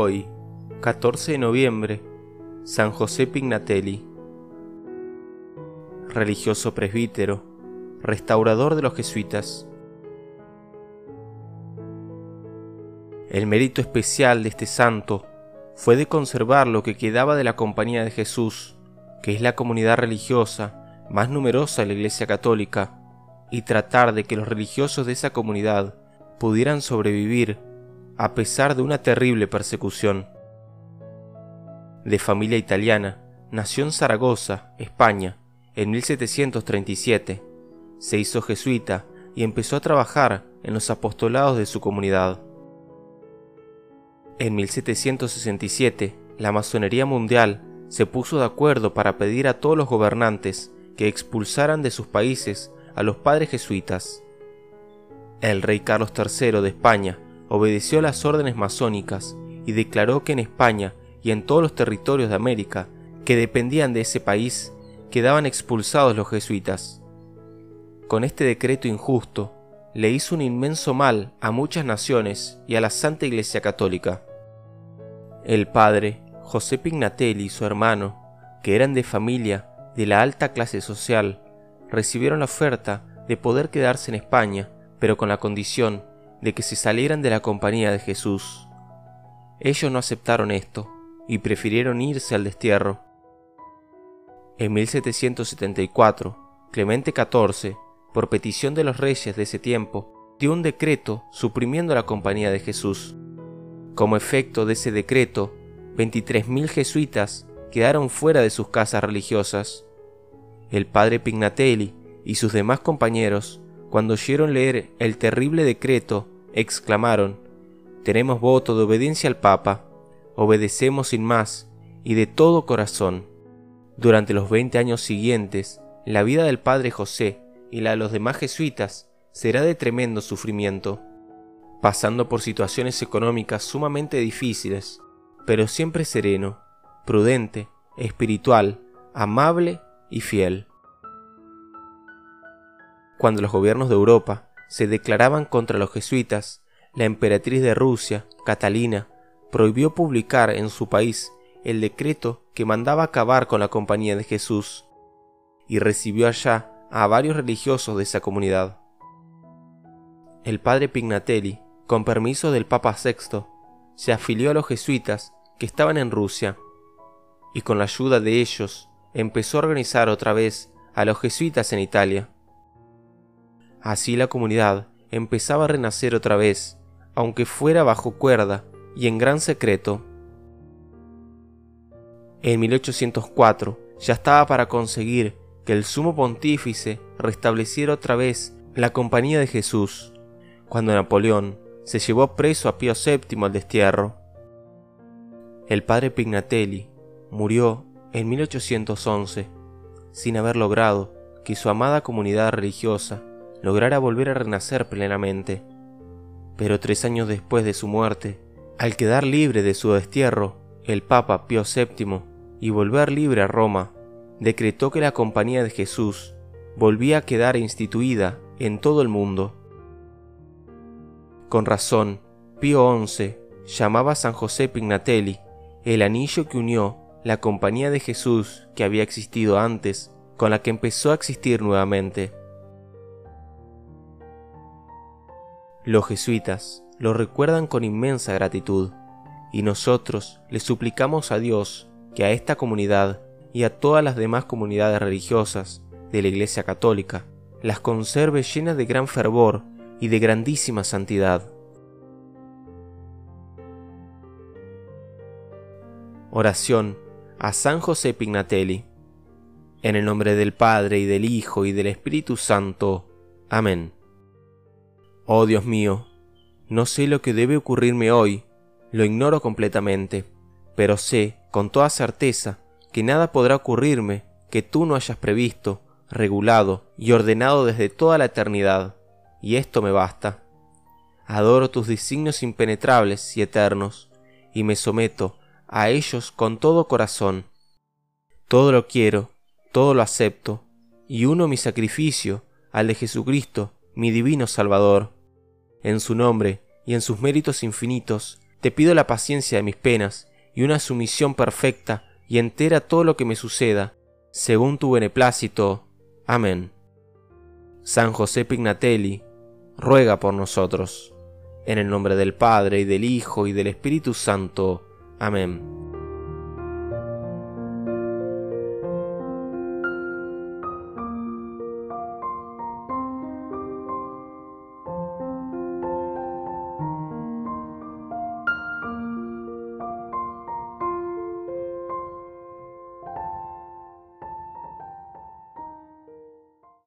Hoy, 14 de noviembre, San José Pignatelli. Religioso presbítero, restaurador de los jesuitas. El mérito especial de este santo fue de conservar lo que quedaba de la Compañía de Jesús, que es la comunidad religiosa más numerosa de la Iglesia Católica, y tratar de que los religiosos de esa comunidad pudieran sobrevivir a pesar de una terrible persecución. De familia italiana, nació en Zaragoza, España, en 1737. Se hizo jesuita y empezó a trabajar en los apostolados de su comunidad. En 1767, la masonería mundial se puso de acuerdo para pedir a todos los gobernantes que expulsaran de sus países a los padres jesuitas. El rey Carlos III de España obedeció las órdenes masónicas y declaró que en España y en todos los territorios de América que dependían de ese país quedaban expulsados los jesuitas. Con este decreto injusto, le hizo un inmenso mal a muchas naciones y a la Santa Iglesia Católica. El padre José Pignatelli y su hermano, que eran de familia de la alta clase social, recibieron la oferta de poder quedarse en España, pero con la condición de que se salieran de la compañía de Jesús. Ellos no aceptaron esto y prefirieron irse al destierro. En 1774, Clemente XIV, por petición de los reyes de ese tiempo, dio un decreto suprimiendo la compañía de Jesús. Como efecto de ese decreto, 23.000 jesuitas quedaron fuera de sus casas religiosas. El padre Pignatelli y sus demás compañeros cuando oyeron leer el terrible decreto, exclamaron, Tenemos voto de obediencia al Papa, obedecemos sin más y de todo corazón. Durante los veinte años siguientes, la vida del Padre José y la de los demás jesuitas será de tremendo sufrimiento, pasando por situaciones económicas sumamente difíciles, pero siempre sereno, prudente, espiritual, amable y fiel cuando los gobiernos de Europa se declaraban contra los jesuitas, la emperatriz de Rusia, Catalina, prohibió publicar en su país el decreto que mandaba acabar con la Compañía de Jesús, y recibió allá a varios religiosos de esa comunidad. El padre Pignatelli, con permiso del Papa VI, se afilió a los jesuitas que estaban en Rusia, y con la ayuda de ellos empezó a organizar otra vez a los jesuitas en Italia. Así la comunidad empezaba a renacer otra vez, aunque fuera bajo cuerda y en gran secreto. En 1804 ya estaba para conseguir que el sumo pontífice restableciera otra vez la compañía de Jesús, cuando Napoleón se llevó preso a Pío VII al destierro. El padre Pignatelli murió en 1811 sin haber logrado que su amada comunidad religiosa lograra volver a renacer plenamente. Pero tres años después de su muerte, al quedar libre de su destierro, el Papa Pío VII, y volver libre a Roma, decretó que la Compañía de Jesús volvía a quedar instituida en todo el mundo. Con razón, Pío XI llamaba a San José Pignatelli el anillo que unió la Compañía de Jesús que había existido antes con la que empezó a existir nuevamente. Los jesuitas lo recuerdan con inmensa gratitud, y nosotros le suplicamos a Dios que a esta comunidad y a todas las demás comunidades religiosas de la Iglesia Católica las conserve llenas de gran fervor y de grandísima santidad. Oración a San José Pignatelli. En el nombre del Padre y del Hijo y del Espíritu Santo. Amén. Oh Dios mío, no sé lo que debe ocurrirme hoy, lo ignoro completamente, pero sé con toda certeza que nada podrá ocurrirme que tú no hayas previsto, regulado y ordenado desde toda la eternidad, y esto me basta. Adoro tus designios impenetrables y eternos, y me someto a ellos con todo corazón. Todo lo quiero, todo lo acepto, y uno mi sacrificio al de Jesucristo, mi divino Salvador en su nombre y en sus méritos infinitos, te pido la paciencia de mis penas y una sumisión perfecta y entera a todo lo que me suceda, según tu beneplácito. Amén. San José Pignatelli, ruega por nosotros. En el nombre del Padre, y del Hijo, y del Espíritu Santo. Amén.